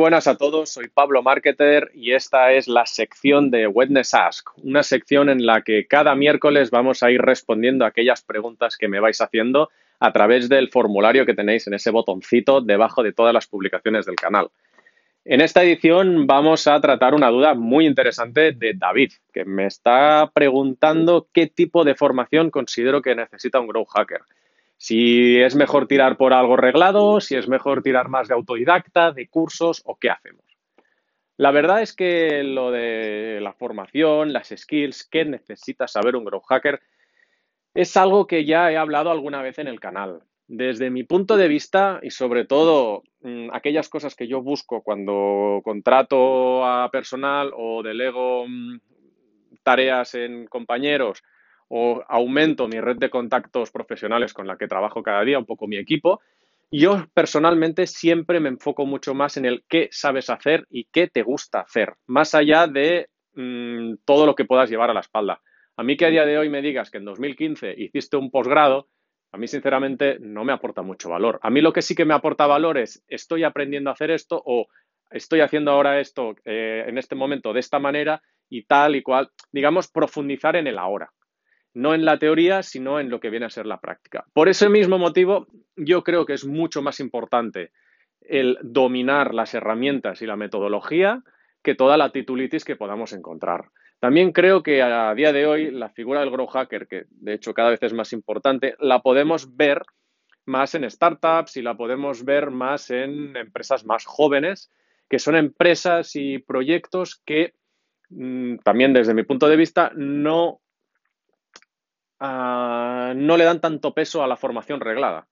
buenas a todos, soy Pablo Marketer y esta es la sección de Witness Ask, una sección en la que cada miércoles vamos a ir respondiendo a aquellas preguntas que me vais haciendo a través del formulario que tenéis en ese botoncito debajo de todas las publicaciones del canal. En esta edición vamos a tratar una duda muy interesante de David, que me está preguntando qué tipo de formación considero que necesita un Grow Hacker. Si es mejor tirar por algo reglado, si es mejor tirar más de autodidacta, de cursos o qué hacemos. La verdad es que lo de la formación, las skills, qué necesita saber un Grow Hacker, es algo que ya he hablado alguna vez en el canal. Desde mi punto de vista y sobre todo mm, aquellas cosas que yo busco cuando contrato a personal o delego mm, tareas en compañeros o aumento mi red de contactos profesionales con la que trabajo cada día, un poco mi equipo. Yo personalmente siempre me enfoco mucho más en el qué sabes hacer y qué te gusta hacer, más allá de mm, todo lo que puedas llevar a la espalda. A mí que a día de hoy me digas que en 2015 hiciste un posgrado, a mí sinceramente no me aporta mucho valor. A mí lo que sí que me aporta valor es estoy aprendiendo a hacer esto o estoy haciendo ahora esto eh, en este momento de esta manera y tal y cual, digamos, profundizar en el ahora no en la teoría, sino en lo que viene a ser la práctica. Por ese mismo motivo, yo creo que es mucho más importante el dominar las herramientas y la metodología que toda la titulitis que podamos encontrar. También creo que a día de hoy la figura del grow hacker, que de hecho cada vez es más importante, la podemos ver más en startups y la podemos ver más en empresas más jóvenes, que son empresas y proyectos que mm, también desde mi punto de vista no Ah, no le dan tanto peso a la formación reglada.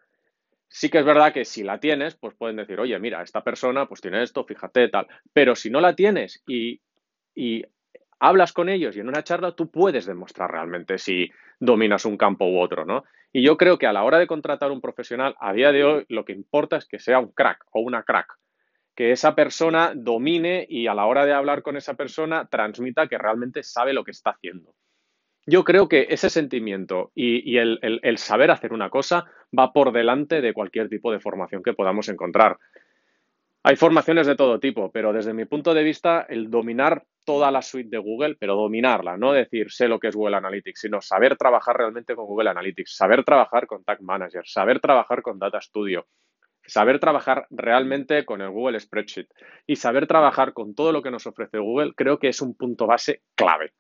Sí que es verdad que si la tienes, pues pueden decir, oye, mira, esta persona pues tiene esto, fíjate, tal. Pero si no la tienes y, y hablas con ellos y en una charla tú puedes demostrar realmente si dominas un campo u otro, ¿no? Y yo creo que a la hora de contratar un profesional, a día de hoy lo que importa es que sea un crack o una crack, que esa persona domine y a la hora de hablar con esa persona transmita que realmente sabe lo que está haciendo. Yo creo que ese sentimiento y, el, saber hacer una cosa va por delante de cualquier tipo de formación que podamos encontrar. Hay formaciones de todo tipo, pero desde mi punto de vista, el dominar toda la suite de Google, pero dominarla, no decir sé lo que es Google Analytics, sino saber trabajar realmente con Google Analytics, saber trabajar con Tag Manager, saber trabajar con Data Studio, saber trabajar realmente con el Google Spreadsheet y saber trabajar con todo lo que nos ofrece Google, creo que es un punto base clave.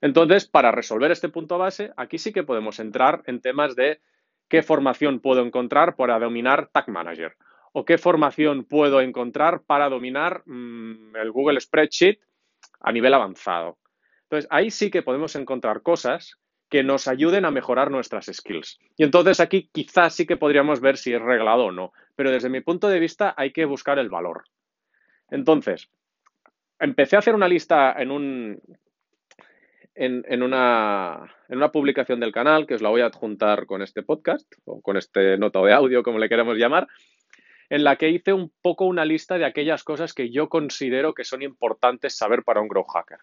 Entonces, para resolver este punto base, aquí sí que podemos entrar en temas de qué formación puedo encontrar para dominar Tag Manager o qué formación puedo encontrar para dominar mm, el Google Spreadsheet a nivel avanzado. Entonces, ahí sí que podemos encontrar cosas que nos ayuden a mejorar nuestras skills. Y entonces aquí quizás sí que podríamos ver si es reglado o no, pero desde mi punto de vista hay que buscar el valor. Entonces, empecé a hacer una lista en un, en, una, publicación del canal, que os la voy a adjuntar con este podcast, o con este nota de audio, como le queremos llamar, en la que hice un poco una lista de aquellas cosas que yo considero que son importantes saber para un grow hacker.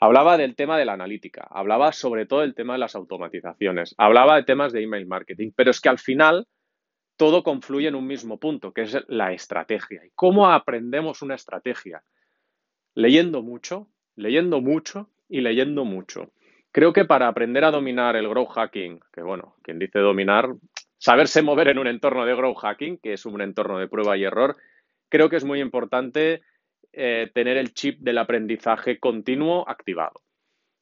Hablaba del tema de la analítica, hablaba sobre todo del tema de las automatizaciones, hablaba de temas de email marketing, pero es que al final todo confluye en un mismo punto, que es la estrategia. ¿Y cómo aprendemos una estrategia? Leyendo mucho, leyendo mucho y leyendo mucho. Creo que para aprender a dominar el grow hacking, que bueno, quien dice dominar, saberse mover en un entorno de grow hacking, que es un entorno de prueba y error, creo que es muy importante eh, tener el chip del aprendizaje continuo activado.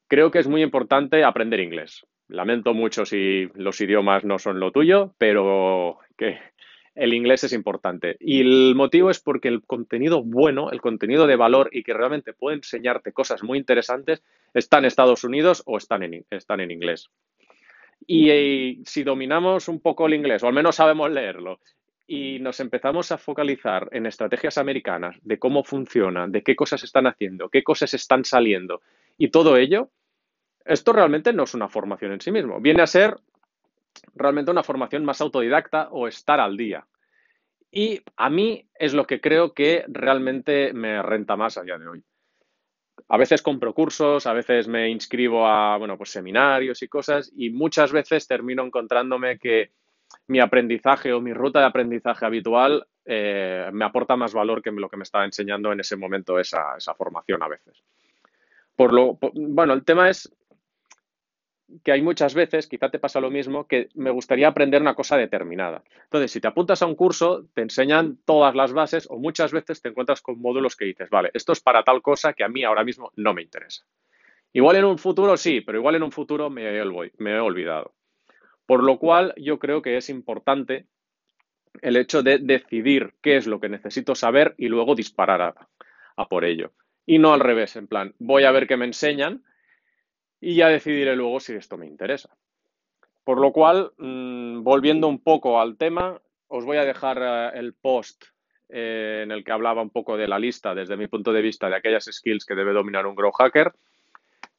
Creo que es muy importante aprender inglés. Lamento mucho si los idiomas no son lo tuyo, pero que el inglés es importante. Y el motivo es porque el contenido bueno, el contenido de valor y que realmente puede enseñarte cosas muy interesantes, está en Estados Unidos o están en, están en inglés. Y, eh, si dominamos un poco el inglés, o al menos sabemos leerlo, y nos empezamos a focalizar en estrategias americanas, de cómo funcionan, de qué cosas están haciendo, qué cosas están saliendo, y todo ello, esto realmente no es una formación en sí mismo. Viene a ser realmente una formación más autodidacta o estar al día. Y a mí es lo que creo que realmente me renta más a día de hoy. A veces compro cursos, a veces me inscribo a bueno, pues seminarios y cosas y muchas veces termino encontrándome que mi aprendizaje o mi ruta de aprendizaje habitual eh, me aporta más valor que lo que me estaba enseñando en ese momento esa, formación a veces. Por lo, bueno, el tema es que hay muchas veces, quizá te pasa lo mismo, que me gustaría aprender una cosa determinada. Entonces, si te apuntas a un curso, te enseñan todas las bases o muchas veces te encuentras con módulos que dices, vale, esto es para tal cosa que a mí ahora mismo no me interesa. Igual en un futuro sí, pero igual en un futuro me he olvidado. Por lo cual, yo creo que es importante el hecho de decidir qué es lo que necesito saber y luego disparar a, por ello. Y no al revés, en plan, voy a ver qué me enseñan y ya decidiré luego si esto me interesa. Por lo cual, mm, volviendo un poco al tema, os voy a dejar eh, el post eh, en el que hablaba un poco de la lista desde mi punto de vista de aquellas skills que debe dominar un grow hacker.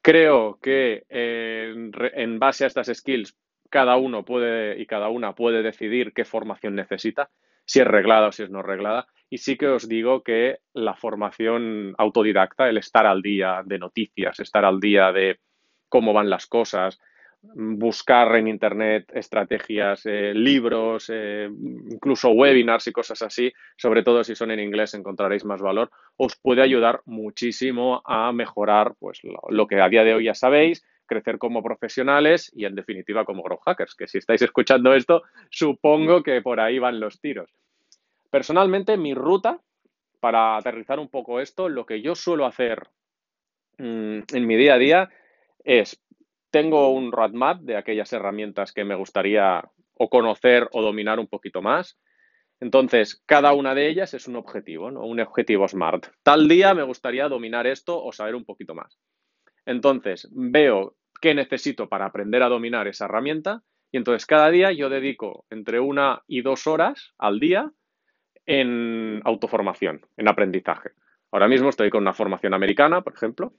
Creo que eh, en base a estas skills cada uno puede y cada una puede decidir qué formación necesita, si es reglada o si es no reglada. Y sí que os digo que la formación autodidacta, el estar al día de noticias, estar al día de cómo van las cosas, buscar en Internet estrategias, eh, libros, eh, incluso webinars y cosas así, sobre todo si son en inglés encontraréis más valor, os puede ayudar muchísimo a mejorar pues, lo que a día de hoy ya sabéis, crecer como profesionales y en definitiva como growth hackers, que si estáis escuchando esto, supongo que por ahí van los tiros. Personalmente, mi ruta, para aterrizar un poco esto, lo que yo suelo hacer mm, en mi día a día es, tengo un roadmap de aquellas herramientas que me gustaría o conocer o dominar un poquito más. Entonces, cada una de ellas es un objetivo, ¿no? Un objetivo SMART. Tal día me gustaría dominar esto o saber un poquito más. Entonces, veo qué necesito para aprender a dominar esa herramienta y entonces cada día yo dedico entre una y dos horas al día en autoformación, en aprendizaje. Ahora mismo estoy con una formación americana, por ejemplo,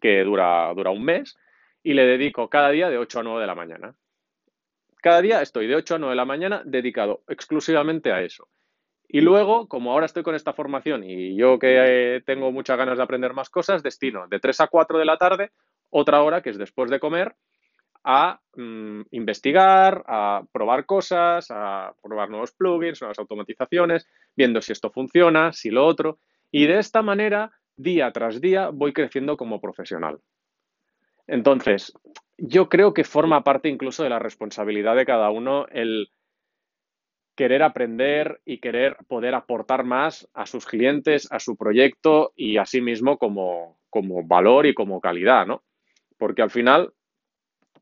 que dura, dura un mes y le dedico cada día de 8 a 9 de la mañana. Cada día estoy de 8 a 9 de la mañana dedicado exclusivamente a eso. Y luego, como ahora estoy con esta formación y yo que eh, tengo muchas ganas de aprender más cosas, destino de 3 a 4 de la tarde otra hora, que es después de comer, a mm, investigar, a probar cosas, a probar nuevos plugins, nuevas automatizaciones, viendo si esto funciona, si lo otro. Y de esta manera, día tras día, voy creciendo como profesional. Entonces, yo creo que forma parte incluso de la responsabilidad de cada uno el querer aprender y querer poder aportar más a sus clientes, a su proyecto y a sí mismo como, como valor y como calidad, ¿no? Porque al final,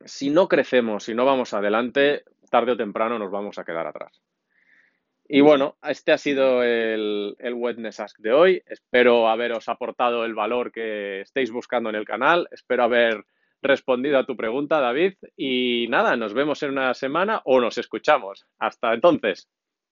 si no crecemos, si no vamos adelante, tarde o temprano nos vamos a quedar atrás. Y bueno, este ha sido el, el Wetness Ask de hoy. Espero haberos aportado el valor que estéis buscando en el canal. Espero haber respondido a tu pregunta, David. Y nada, nos vemos en una semana o nos escuchamos. Hasta entonces.